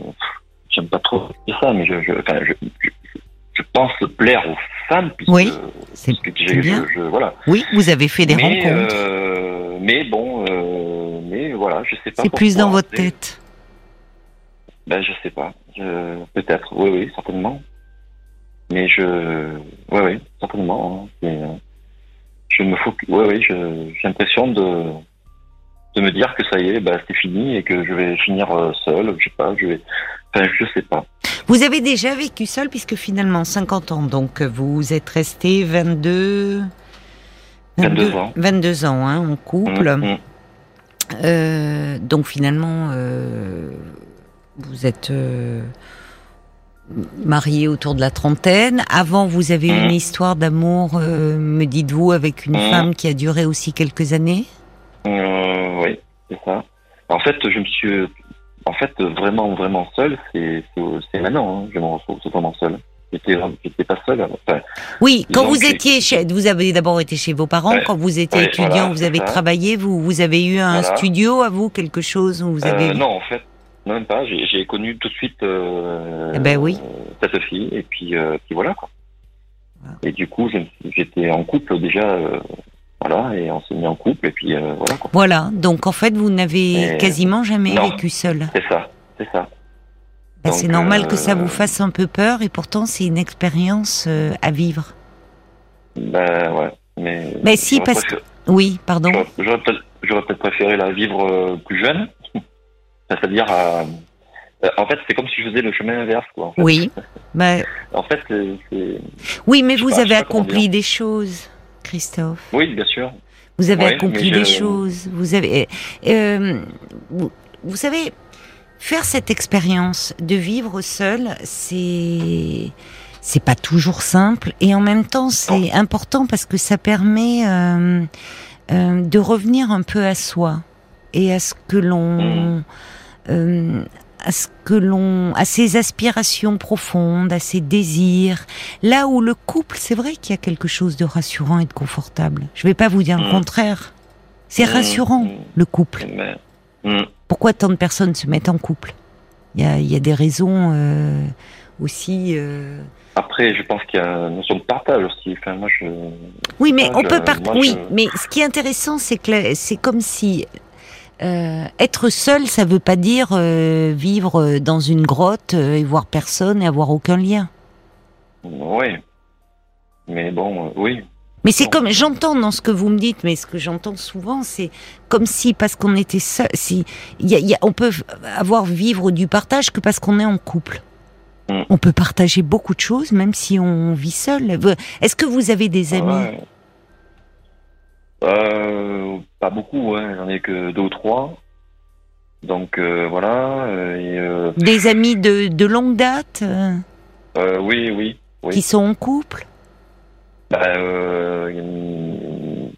j'aime pas trop ça, mais je, je, enfin, je, pense plaire aux femmes, puisque, Oui, c'est- bien. voilà. Oui, vous avez fait des mais, rencontres. euh, mais bon, euh, mais voilà, je sais pas. c'est plus dans votre tête. Ben, je sais pas. Peut-être. Oui, oui, certainement. Mais je, oui, oui, certainement. hein. Euh, Je me faut, oui, oui, j'ai l'impression de, de me dire que ça y est, bah, c'est fini et que je vais finir euh, seul. Je sais pas, je vais, enfin, je sais pas. Vous avez déjà vécu seul puisque finalement 50 ans, donc vous êtes resté 22, 22 ans. 22 ans hein, en couple. Mm, mm. Euh, donc finalement, euh, vous êtes euh, marié autour de la trentaine. Avant, vous avez Mhm. une histoire d'amour, me dites-vous, avec une femme qui a duré aussi quelques années? Oui, c'est ça. En fait, je me suis, en fait, vraiment, vraiment seul, c'est, maintenant. hein, je me retrouve totalement seul. j'étais, pas seul. Enfin, Oui, quand vous étiez chez, vous avez d'abord été chez vos parents, Ouais, quand vous étiez ouais, étudiant, voilà, vous avez ça. travaillé, vous, vous avez eu un Voilà. studio à vous, quelque chose où vous avez. euh, non, en fait, même pas. J'ai, connu tout de suite euh, Eh ben oui. cette fille, et puis, euh, puis voilà quoi. Et du coup, j'étais en couple déjà, euh, voilà, et on s'est mis en couple, et puis euh, voilà quoi. Voilà, donc en fait, vous n'avez quasiment jamais non. vécu seul. C'est ça, c'est ça. Ben, Donc, c'est normal que ça euh, vous fasse un peu peur, et pourtant, c'est une expérience euh, à vivre. Ben ouais, mais. Mais si, parce préféré- Oui, pardon. J'aurais peut-être préféré la vivre plus jeune, c'est-à-dire à- en fait c'est comme si je faisais le chemin inverse quoi. En fait, Oui. Ben, En fait c'est oui, mais Je vous pas- avez accompli des choses, Christophe. oui bien sûr. Vous avez Ouais, accompli des choses. Vous avez, euh, vous, vous savez, faire cette expérience de vivre seul, c'est c'est pas toujours simple et en même temps c'est important parce que ça permet euh, euh, de revenir un peu à soi et à ce que l'on Mm. Euh, à ce que l'on à ses aspirations profondes, à ses désirs. Là où le couple, c'est vrai qu'il y a quelque chose de rassurant et de confortable. Je vais pas vous dire le Mm. contraire. C'est Mm, rassurant mm. le couple. Pourquoi tant de personnes se mettent en couple? Il y a, il y a des raisons euh, aussi. euh, Après je pense qu'il y a une notion de partage aussi. Enfin moi je Oui, mais on peut Oui, je- mais ce qui est intéressant, c'est que c'est comme si euh, être seul, ça veut pas dire euh, vivre dans une grotte euh, et voir personne et avoir aucun lien. oui. Mais bon euh, oui. Mais c'est Bon. comme j'entends dans ce que vous me dites, mais ce que j'entends souvent, c'est comme si parce qu'on était seul, si y a- y a- on peut avoir vivre du partage que parce qu'on est en couple. Mm. On peut partager beaucoup de choses, même si on vit seul. Est-ce que vous avez des amis Ouais. Euh, pas beaucoup, hein. j'en ai que deux ou trois. Donc euh, voilà. euh, et, euh, Des amis de, de longue date oui, oui, oui. qui sont en couple? Bah,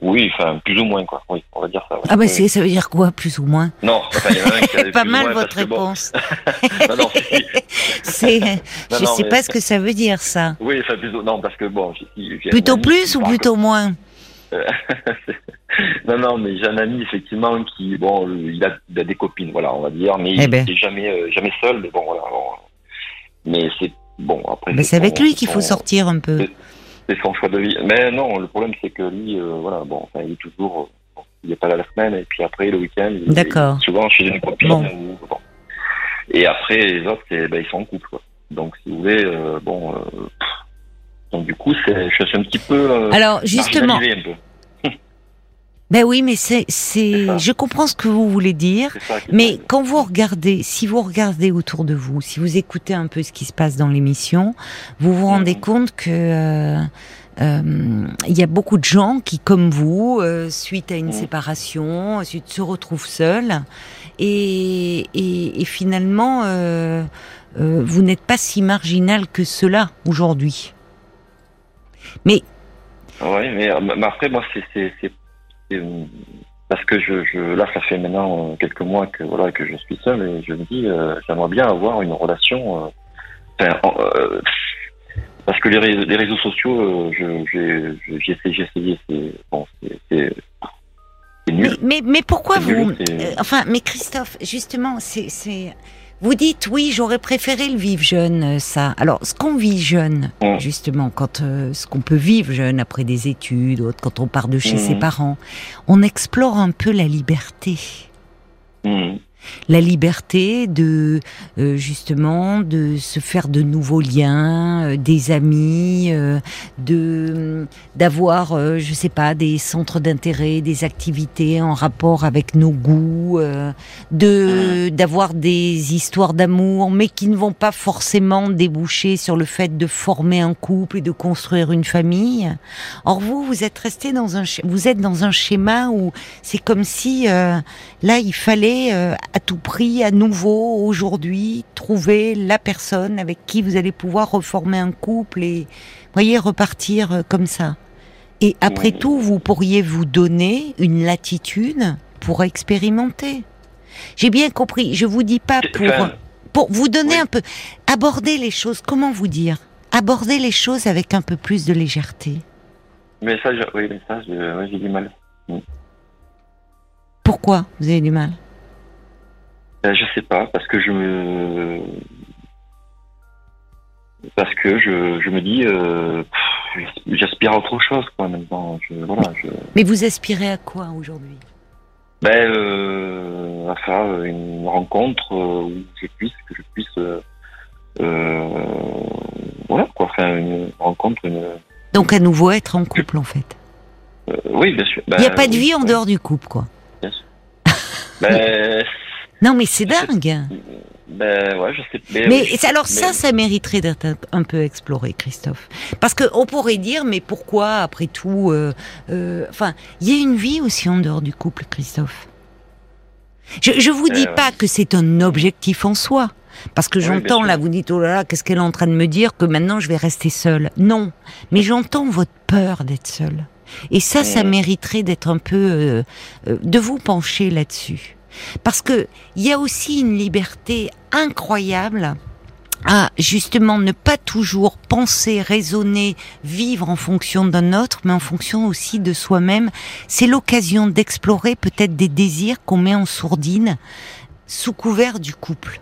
oui, enfin, plus ou moins, quoi. Oui, on va dire ça. ouais. Ah bah Oui. ça veut dire quoi, plus ou moins? Non, enfin, il y en a un qui a Pas mal votre bon- réponse. non. C'est, je non, sais mais- pas ce que ça veut dire ça. Oui, enfin, plutôt, non, parce que bon, Plutôt plus ou plutôt moins? Non, non, mais j'ai un ami, effectivement, qui, bon, euh, il a, il a des copines, voilà, on va dire, mais Eh il ben. n'est jamais, euh, jamais seul, mais bon, voilà. bon. mais c'est, bon, après. Bah, C'est avec lui qu'il faut sortir un peu. C'est son choix de vie. Mais non, le problème, c'est que lui, euh, voilà, bon, enfin, il est toujours, euh, bon, il n'est pas là la semaine, et puis après, le week-end, il D'accord. souvent chez une copine. Bon. ou- bon. Et après, les autres, ben, ils sont en couple, quoi. Donc, si vous voulez, euh, bon, euh, pff. Donc du coup, c'est, je suis un petit peu, euh, Alors justement, marginalisé un peu. ben oui, mais c'est, je comprends ce que vous voulez dire. Mais quand vous regardez, si vous regardez autour de vous, si vous écoutez un peu ce qui se passe dans l'émission, vous vous rendez Mhm. compte que euh, euh, il y a beaucoup de gens qui, comme vous, euh, suite à une Mhm. séparation, suite, se retrouvent seuls, et, et, et finalement, euh, vous n'êtes pas si marginal que cela aujourd'hui. Mais Oui, mais, euh, mais après, moi, c'est, parce que je, je, là, ça fait maintenant euh, quelques mois que voilà que je suis seul et je me dis, euh, j'aimerais bien avoir une relation. euh, euh, parce que les, réseaux, les réseaux sociaux, j'ai, essayé, essayé, c'est bon, Mais, nul. mais, mais pourquoi vous... nul, enfin, mais Christophe, justement, c'est... Vous dites, oui, j'aurais préféré le vivre jeune, euh, ça. Alors, ce qu'on vit jeune, Mm. justement, quand euh, ce qu'on peut vivre jeune après des études, autres, quand on part de chez Mhm. ses parents, on explore un peu la liberté. Mhm. La liberté de, euh, justement, de se faire de nouveaux liens, euh, des amis, euh, de d'avoir, euh, je sais pas, des centres d'intérêt, des activités en rapport avec nos goûts, euh, de d'avoir des histoires d'amour, mais qui ne vont pas forcément déboucher sur le fait de former un couple et de construire une famille. Or vous, vous êtes resté dans un, vous êtes dans un schéma où c'est comme si euh, là il fallait euh, à tout prix, à nouveau, aujourd'hui, trouver la personne avec qui vous allez pouvoir reformer un couple et, voyez, repartir euh, comme ça. Et après Oui. tout, vous pourriez vous donner une latitude pour expérimenter. J'ai bien compris. Je vous dis pas pour Enfin, pour vous donner oui. un peu aborder les choses. Comment vous dire? Aborder les choses avec un peu plus de légèreté. Mais ça, je- oui, mais ça, j'ai du mal. Pourquoi vous avez du mal? Euh, je sais pas, parce que je me. Parce que je, je me dis, euh, j'aspire à autre chose, quoi, maintenant. Je, voilà, je. Mais vous aspirez à quoi aujourd'hui? Ben, euh, à faire une rencontre où je puisse, que je puisse. voilà, quoi, faire une rencontre, une. Donc à nouveau être en couple en fait. oui, bien sûr. Il n'y a pas de vie en dehors du couple quoi. Ben, Non mais c'est dingue. ben, ouais, je sais. Mais, Mais oui, alors ça, mais- ça mériterait d'être un, peu exploré, Christophe. Parce que on pourrait dire, mais pourquoi, après tout, euh, euh, enfin, il y a une vie aussi en dehors du couple, Christophe. Je, je vous dis Euh, pas que c'est un objectif en soi. Parce que bien j'entends là, vous dites oh là là, qu'est-ce qu'elle est en train de me dire que maintenant je vais rester seule. Non, mais j'entends votre peur d'être seule. Et ça, ça Mm. mériterait d'être un peu euh, euh, de vous pencher là-dessus. Parce que il y a aussi une liberté incroyable à justement ne pas toujours penser, raisonner, vivre en fonction d'un autre, mais en fonction aussi de soi-même. C'est l'occasion d'explorer peut-être des désirs qu'on met en sourdine sous couvert du couple.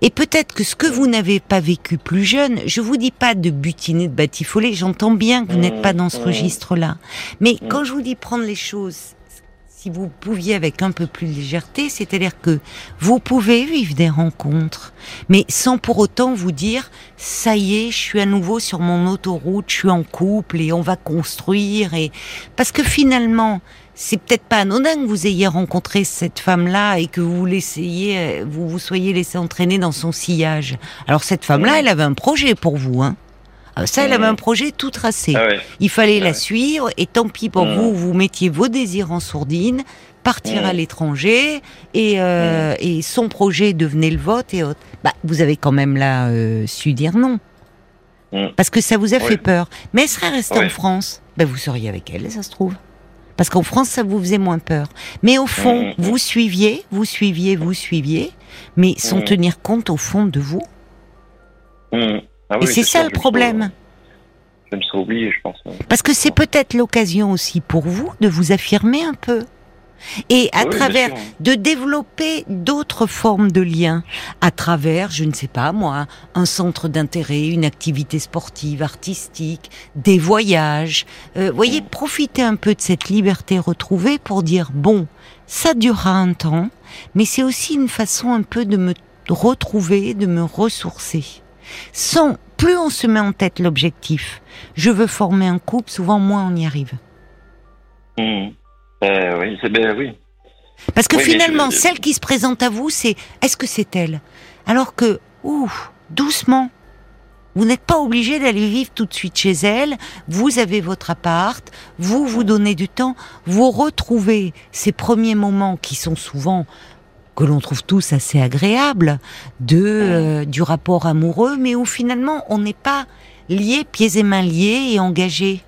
Et peut-être que ce que vous n'avez pas vécu plus jeune, je vous dis pas de butiner, de batifoler, j'entends bien que vous n'êtes pas dans ce Mmh. registre-là. Mais Mmh. quand je vous dis prendre les choses, si vous pouviez avec un peu plus de légèreté, c'est-à-dire que vous pouvez vivre des rencontres, mais sans pour autant vous dire ça y est, je suis à nouveau sur mon autoroute, je suis en couple et on va construire et parce que finalement c'est peut-être pas anodin que vous ayez rencontré cette femme-là et que vous l'essayez, vous vous soyez laissé entraîner dans son sillage. Alors cette femme-là, elle avait un projet pour vous, hein. Ah, Ça, elle avait un projet tout tracé. Ah ouais. Il fallait Ah la ouais. suivre et tant pis pour Mm. vous, vous mettiez vos désirs en sourdine, partir Mm. à l'étranger et, euh, et son projet devenait le vote et autres. Bah, vous avez quand même là euh, su dire non. Mm. Parce que ça vous a fait peur. Mais elle serait restée en. France. Bah, vous seriez avec elle, ça se trouve. Parce qu'en France, ça vous faisait moins peur. Mais au fond, Mm, mm, mm. vous suiviez, vous suiviez, vous suiviez, mais sans Mm. tenir compte au fond de vous. Mmh. Ah Et c'est ça le problème. Je me serais oublié, je pense. Parce que c'est peut-être l'occasion aussi pour vous de vous affirmer un peu. Et à Oui, bien travers de développer d'autres formes de liens, à travers, je ne sais pas moi, un centre d'intérêt, une activité sportive, artistique, des voyages. Euh, voyez, Mm. profitez un peu de cette liberté retrouvée pour dire, bon, ça durera un temps, mais c'est aussi une façon un peu de me retrouver, de me ressourcer. Sans, plus on se met en tête l'objectif, je veux former un couple, souvent moins on y arrive. Mmh. Euh, oui, c'est ben oui. Parce que Oui, finalement, je- celle qui se présente à vous, c'est est-ce que c'est elle? Alors que, ouh, doucement. Vous n'êtes pas obligé d'aller vivre tout de suite chez elle. Vous avez votre appart, vous vous donnez du temps, vous retrouvez ces premiers moments qui sont souvent que l'on trouve tous assez agréables de euh, du rapport amoureux, mais où finalement on n'est pas liés, pieds et mains liés et engagés.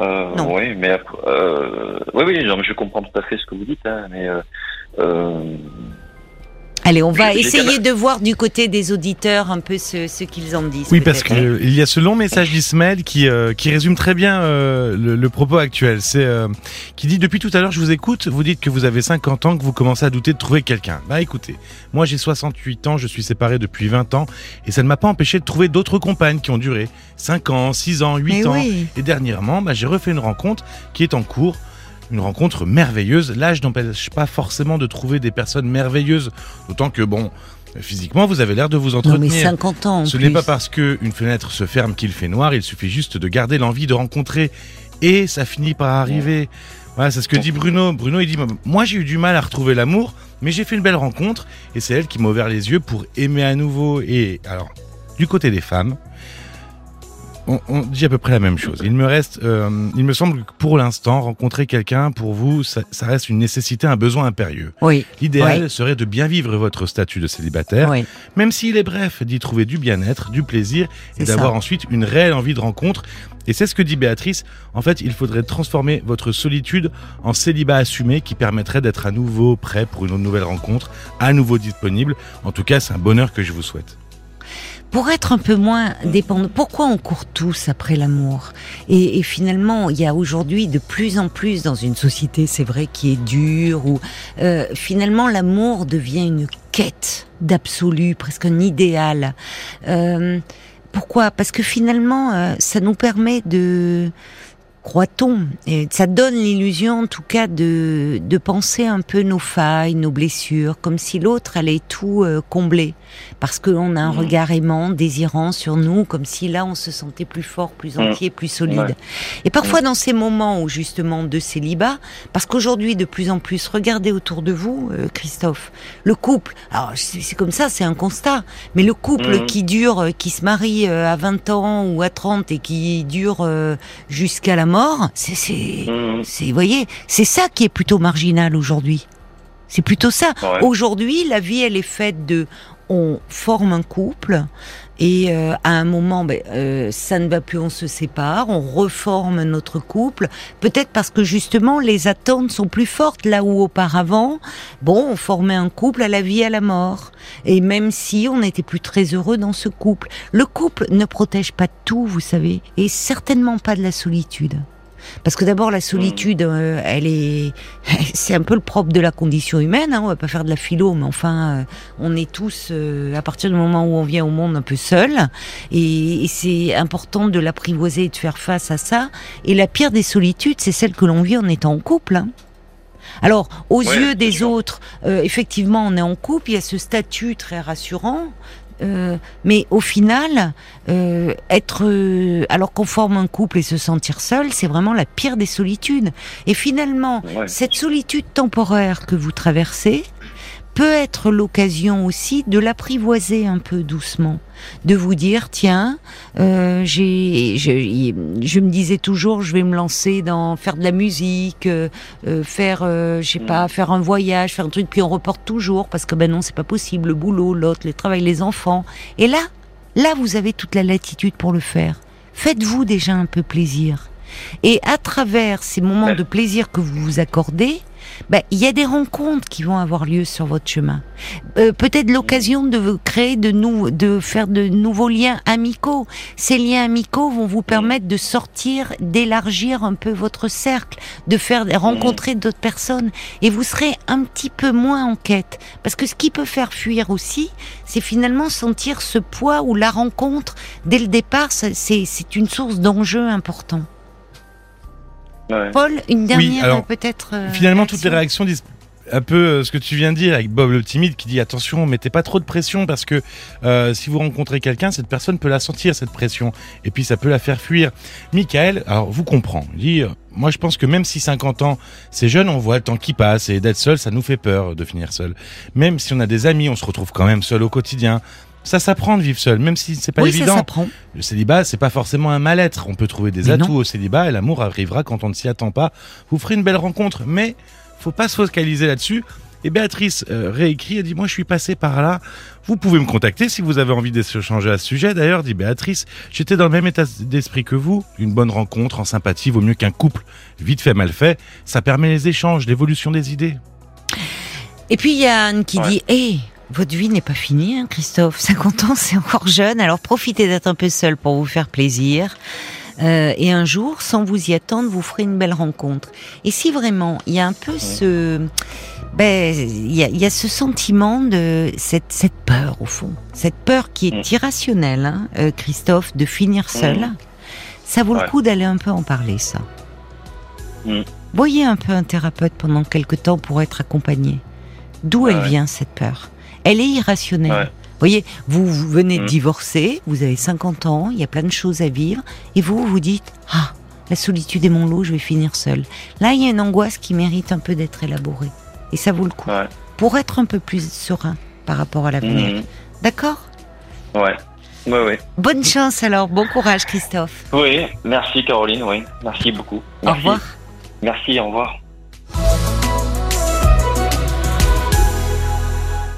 Euh, Non. Oui, mais euh, oui, oui, non, je comprends tout à fait ce que vous dites, hein, mais euh, euh, Allez, on va essayer de voir du côté des auditeurs un peu ce, ce qu'ils en disent. Oui, parce qu'il y a ce long message d'Ismaël qui, euh, qui résume très bien euh, le, le propos actuel. C'est euh, qui dit depuis tout à l'heure, je vous écoute, vous dites que vous avez 50 ans, que vous commencez à douter de trouver quelqu'un. Bah écoutez, moi j'ai 68 ans, je suis séparé depuis 20 ans, et ça ne m'a pas empêché de trouver d'autres compagnes qui ont duré 5 ans, 6 ans, 8 Mais ans. oui. Et dernièrement, bah, j'ai refait une rencontre qui est en cours. Une rencontre merveilleuse. L'âge n'empêche pas forcément de trouver des personnes merveilleuses. D'autant que, bon, physiquement, vous avez l'air de vous Non, entretenir. mais 50 ans en Ce n'est pas parce que une fenêtre se ferme qu'il fait noir, il suffit juste de garder l'envie de rencontrer et ça finit par arriver. Voilà, c'est ce que dit Bruno. Bruno, il dit Moi, j'ai eu du mal à retrouver l'amour, mais j'ai fait une belle rencontre et c'est elle qui m'a ouvert les yeux pour aimer à nouveau. Et alors, du côté des femmes, on, on dit à peu près la même chose. Il me reste, euh, il me semble que pour l'instant, rencontrer quelqu'un, pour vous, ça, ça reste une nécessité, un besoin impérieux. Oui, L'idéal Oui. serait de bien vivre votre statut de célibataire oui. même s'il est bref, d'y trouver du bien-être, du plaisir et d'avoir ensuite une réelle envie de rencontre. Et c'est ce que dit Béatrice. En fait, il faudrait transformer votre solitude en célibat assumé qui permettrait d'être à nouveau prêt pour une nouvelle rencontre, à nouveau disponible. En tout cas, c'est un bonheur que je vous souhaite. Pour être un peu moins dépendant. Pourquoi on court tous après l'amour? Et, et finalement, il y a aujourd'hui de plus en plus dans une société, c'est vrai, qui est dure, où euh, finalement l'amour devient une quête d'absolu, presque un idéal. Euh, pourquoi? Parce que finalement, euh, ça nous permet de croit-on ça donne l'illusion, en tout cas, de, de penser un peu nos failles, nos blessures, comme si l'autre allait tout euh, combler, parce qu'on a un Mhm. regard aimant, désirant sur nous, comme si là on se sentait plus fort, plus entier, plus solide. Ouais. Et parfois dans ces moments où justement de célibat, parce qu'aujourd'hui de plus en plus, regardez autour de vous, euh, Christophe, le couple. Alors c'est comme ça, c'est un constat. Mais le couple qui dure, euh, qui se marie euh, à 20 ans ou à 30 et qui dure jusqu'à la mort, c'est, c'est, c'est, vous voyez, c'est ça qui est plutôt marginal aujourd'hui. C'est plutôt ça. Ouais. Aujourd'hui, la vie, elle est faite de, on forme un couple et euh, à un moment, ben, euh, ça ne va plus, on se sépare, on reforme notre couple. Peut-être parce que justement, les attentes sont plus fortes là où auparavant, bon, on formait un couple à la vie, à la mort. Et même si on n'était plus très heureux dans ce couple, le couple ne protège pas tout, vous savez, et certainement pas de la solitude. Parce que d'abord la solitude, euh, elle est, c'est un peu le propre de la condition humaine. Hein, on va pas faire de la philo, mais enfin, euh, on est tous euh, à partir du moment où on vient au monde un peu seul, et, et c'est important de l'apprivoiser et de faire face à ça. Et la pire des solitudes, c'est celle que l'on vit en étant en couple. hein. Alors, aux Ouais, yeux des sûr. autres, euh, effectivement, on est en couple, il y a ce statut très rassurant. Euh, mais au final, euh, être euh, alors qu'on forme un couple et se sentir seul, c'est vraiment la pire des solitudes. Et finalement, Ouais. cette solitude temporaire que vous traversez peut être l'occasion aussi de l'apprivoiser un peu doucement, de vous dire tiens, euh, j'ai, je, je me disais toujours je vais me lancer dans faire de la musique, euh, euh, faire, euh, je sais pas, faire un voyage, faire un truc, puis on reporte toujours parce que ben non c'est pas possible, le boulot, l'autre, le travail, les enfants. Et là, là vous avez toute la latitude pour le faire. Faites-vous déjà un peu plaisir. Et à travers ces moments de plaisir que vous vous accordez, ben, il y a des rencontres qui vont avoir lieu sur votre chemin. Euh, Peut-être l'occasion de créer de de faire de nouveaux liens amicaux. Ces liens amicaux vont vous permettre de sortir, d'élargir un peu votre cercle, de faire rencontrer d'autres personnes, et vous serez un petit peu moins en quête. Parce que ce qui peut faire fuir aussi, c'est finalement sentir ce poids ou la rencontre dès le départ. c'est une source d'enjeu important. Ouais. Paul, une dernière peut-être. euh, Finalement, toutes les réaction réactions disent un peu euh, ce que tu viens de dire avec Bob le timide qui dit attention, mettez pas trop de pression parce que euh, si vous rencontrez quelqu'un, cette personne peut la sentir cette pression et puis ça peut la faire fuir. Michael, alors vous comprend, il dit euh, moi je pense que même si 50 ans c'est jeune, on voit le temps qui passe et d'être seul, ça nous fait peur de finir seul. Même si on a des amis, on se retrouve quand même seul au quotidien. Ça s'apprend de vivre seul, même si c'est pas Oui, ça évident. s'apprend. Le célibat, c'est pas forcément un mal-être. On peut trouver des Mais atouts non. au célibat et l'amour arrivera quand on ne s'y attend pas. Vous ferez une belle rencontre, mais faut pas se focaliser là-dessus. Et Béatrice euh, réécrit, elle dit Moi, je suis passé par là. Vous pouvez me contacter si vous avez envie d'échanger à ce sujet. D'ailleurs, dit Béatrice, j'étais dans le même état d'esprit que vous. Une bonne rencontre en sympathie vaut mieux qu'un couple vite fait, mal fait. Ça permet les échanges, l'évolution des idées. Et puis il y a Anne qui Ouais. dit Hé, votre vie n'est pas finie, hein, Christophe. 50 ans, c'est encore jeune, alors profitez d'être un peu seul pour vous faire plaisir. Euh, et un jour, sans vous y attendre, vous ferez une belle rencontre. Et si vraiment, il y a un peu ce, ben, il y a, il y a ce sentiment de cette, cette peur au fond, cette peur qui est Mm. irrationnelle, hein, euh, Christophe, de finir seul. Mm. Ça vaut le coup d'aller un peu en parler, ça. Mm. Voyez un peu un thérapeute pendant quelque temps pour être accompagné. D'où elle ouais. vient cette peur? Elle est irrationnelle. Ouais. Voyez, vous, vous venez de Mm. divorcer, vous avez 50 ans, il y a plein de choses à vivre, et vous, vous vous dites Ah, la solitude est mon lot, je vais finir seul. Là, il y a une angoisse qui mérite un peu d'être élaborée. Et ça vaut le coup. Ouais. Pour être un peu plus serein par rapport à l'avenir. Mhm. D'accord? Ouais. Ouais, ouais. Bonne chance alors, bon courage Christophe. Oui, merci Caroline, oui. Merci beaucoup. Au revoir. Merci, au revoir.